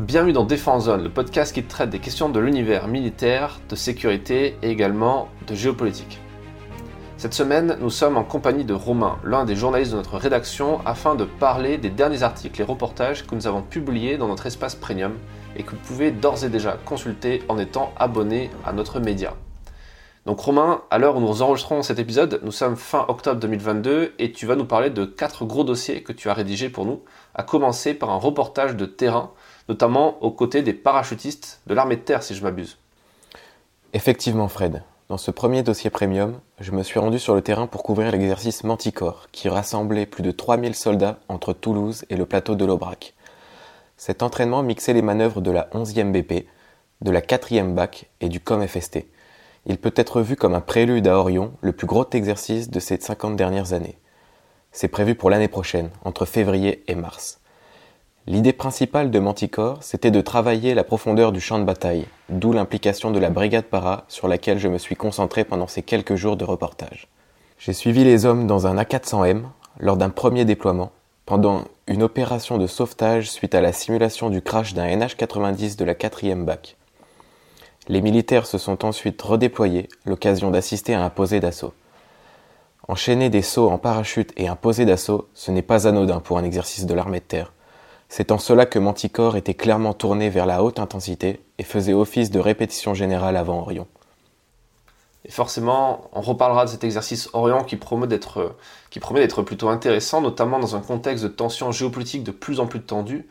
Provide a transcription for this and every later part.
Bienvenue dans Défense Zone, le podcast qui traite des questions de l'univers militaire, de sécurité et également de géopolitique. Cette semaine, nous sommes en compagnie de Romain, l'un des journalistes de notre rédaction, afin de parler des derniers articles et reportages que nous avons publiés dans notre espace premium et que vous pouvez d'ores et déjà consulter en étant abonné à notre média. Donc Romain, à l'heure où nous enregistrons cet épisode, nous sommes fin octobre 2022 et tu vas nous parler de quatre gros dossiers que tu as rédigés pour nous, à commencer par un reportage de terrain notamment aux côtés des parachutistes de l'armée de terre, si je m'abuse. Effectivement, Fred. Dans ce premier dossier premium, je me suis rendu sur le terrain pour couvrir l'exercice Manticore, qui rassemblait plus de 3000 soldats entre Toulouse et le plateau de l'Aubrac. Cet entraînement mixait les manœuvres de la 11e BP, de la 4e BAC et du COM-FST. Il peut être vu comme un prélude à Orion, le plus gros exercice de ces 50 dernières années. C'est prévu pour l'année prochaine, entre février et mars. L'idée principale de Manticore, c'était de travailler la profondeur du champ de bataille, d'où l'implication de la brigade para sur laquelle je me suis concentré pendant ces quelques jours de reportage. J'ai suivi les hommes dans un A400M lors d'un premier déploiement, pendant une opération de sauvetage suite à la simulation du crash d'un NH-90 de la 4e BAC. Les militaires se sont ensuite redéployés, l'occasion d'assister à un posé d'assaut. Enchaîner des sauts en parachute et un posé d'assaut, ce n'est pas anodin pour un exercice de l'armée de terre. C'est en cela que Manticore était clairement tourné vers la haute intensité et faisait office de répétition générale avant Orion. Et forcément, on reparlera de cet exercice Orion qui promet d'être, plutôt intéressant, notamment dans un contexte de tensions géopolitiques de plus en plus tendues.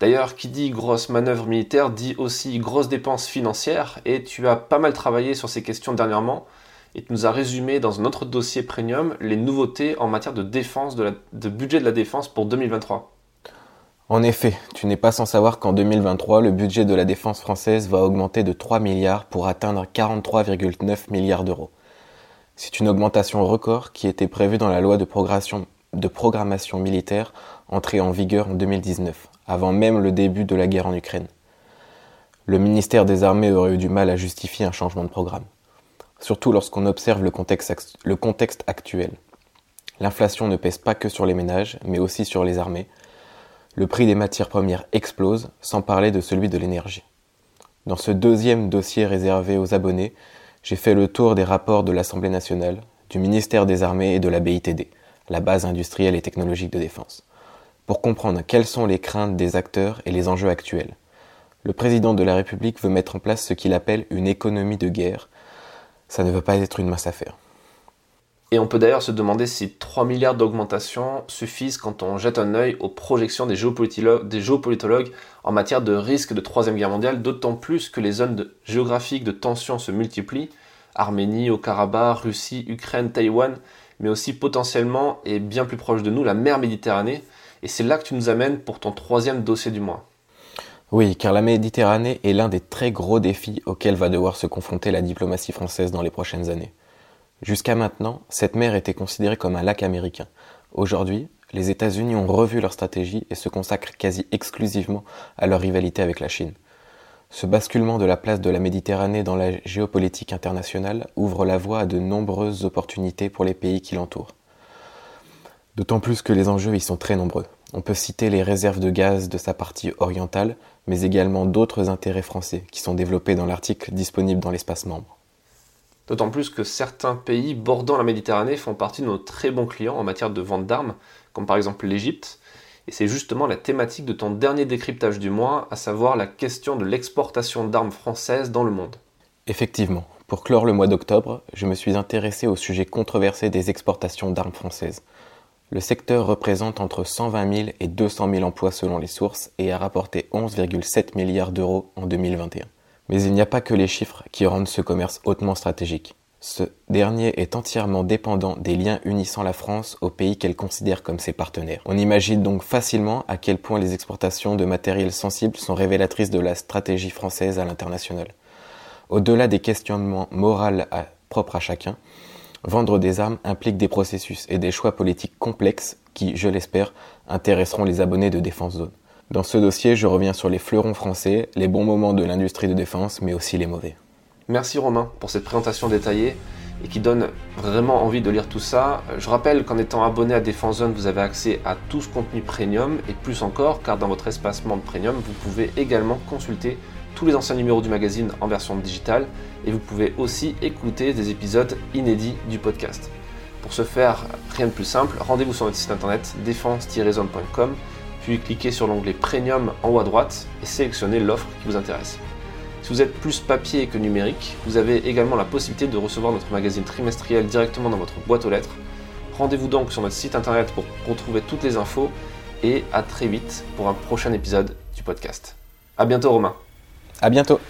D'ailleurs, qui dit grosse manœuvre militaire dit aussi grosse dépenses financières, et tu as pas mal travaillé sur ces questions dernièrement, et tu nous as résumé dans un autre dossier premium les nouveautés en matière de défense, de budget de la défense pour 2023. En effet, tu n'es pas sans savoir qu'en 2023, le budget de la défense française va augmenter de 3 milliards pour atteindre 43,9 milliards d'euros. C'est une augmentation record qui était prévue dans la loi de programmation, militaire entrée en vigueur en 2019, avant même le début de la guerre en Ukraine. Le ministère des Armées aurait eu du mal à justifier un changement de programme, surtout lorsqu'on observe le contexte actuel. L'inflation ne pèse pas que sur les ménages, mais aussi sur les armées, le prix des matières premières explose, sans parler de celui de l'énergie. Dans ce deuxième dossier réservé aux abonnés, j'ai fait le tour des rapports de l'Assemblée nationale, du ministère des Armées et de la BITD, la base industrielle et technologique de défense, pour comprendre quelles sont les craintes des acteurs et les enjeux actuels. Le président de la République veut mettre en place ce qu'il appelle une économie de guerre. Ça ne veut pas être une masse affaire. Et on peut d'ailleurs se demander si 3 milliards d'augmentation suffisent quand on jette un œil aux projections des géopolitologues, en matière de risque de troisième guerre mondiale, d'autant plus que les zones géographiques de tension se multiplient, Arménie, au Karabakh, Russie, Ukraine, Taïwan, mais aussi potentiellement et bien plus proche de nous, la mer Méditerranée. Et c'est là que tu nous amènes pour ton troisième dossier du mois. Oui, car la Méditerranée est l'un des très gros défis auxquels va devoir se confronter la diplomatie française dans les prochaines années. Jusqu'à maintenant, cette mer était considérée comme un lac américain. Aujourd'hui, les États-Unis ont revu leur stratégie et se consacrent quasi exclusivement à leur rivalité avec la Chine. Ce basculement de la place de la Méditerranée dans la géopolitique internationale ouvre la voie à de nombreuses opportunités pour les pays qui l'entourent. D'autant plus que les enjeux y sont très nombreux. On peut citer les réserves de gaz de sa partie orientale, mais également d'autres intérêts français qui sont développés dans l'article disponible dans l'espace membre. D'autant plus que certains pays bordant la Méditerranée font partie de nos très bons clients en matière de vente d'armes, comme par exemple l'Égypte. Et c'est justement la thématique de ton dernier décryptage du mois, à savoir la question de l'exportation d'armes françaises dans le monde. Effectivement, pour clore le mois d'octobre, je me suis intéressé au sujet controversé des exportations d'armes françaises. Le secteur représente entre 120 000 et 200 000 emplois selon les sources et a rapporté 11,7 milliards d'euros en 2021. Mais il n'y a pas que les chiffres qui rendent ce commerce hautement stratégique. Ce dernier est entièrement dépendant des liens unissant la France aux pays qu'elle considère comme ses partenaires. On imagine donc facilement à quel point les exportations de matériel sensible sont révélatrices de la stratégie française à l'international. Au-delà des questionnements moraux propres à chacun, vendre des armes implique des processus et des choix politiques complexes qui, je l'espère, intéresseront les abonnés de Défense Zone. Dans ce dossier, je reviens sur les fleurons français, les bons moments de l'industrie de défense, mais aussi les mauvais. Merci Romain pour cette présentation détaillée. et qui donne vraiment envie de lire tout ça. Je rappelle qu'en étant abonné à Défense Zone, vous avez accès à tout ce contenu premium et plus encore, car dans votre espace membre premium, vous pouvez également consulter tous les anciens numéros du magazine en version digitale et vous pouvez aussi écouter des épisodes inédits du podcast. Pour ce faire, rien de plus simple, rendez-vous sur notre site internet défense-zone.com, puis cliquez sur l'onglet Premium en haut à droite et sélectionnez l'offre qui vous intéresse. Si vous êtes plus papier que numérique, vous avez également la possibilité de recevoir notre magazine trimestriel directement dans votre boîte aux lettres. Rendez-vous donc sur notre site internet pour retrouver toutes les infos et à très vite pour un prochain épisode du podcast. A bientôt Romain. À bientôt.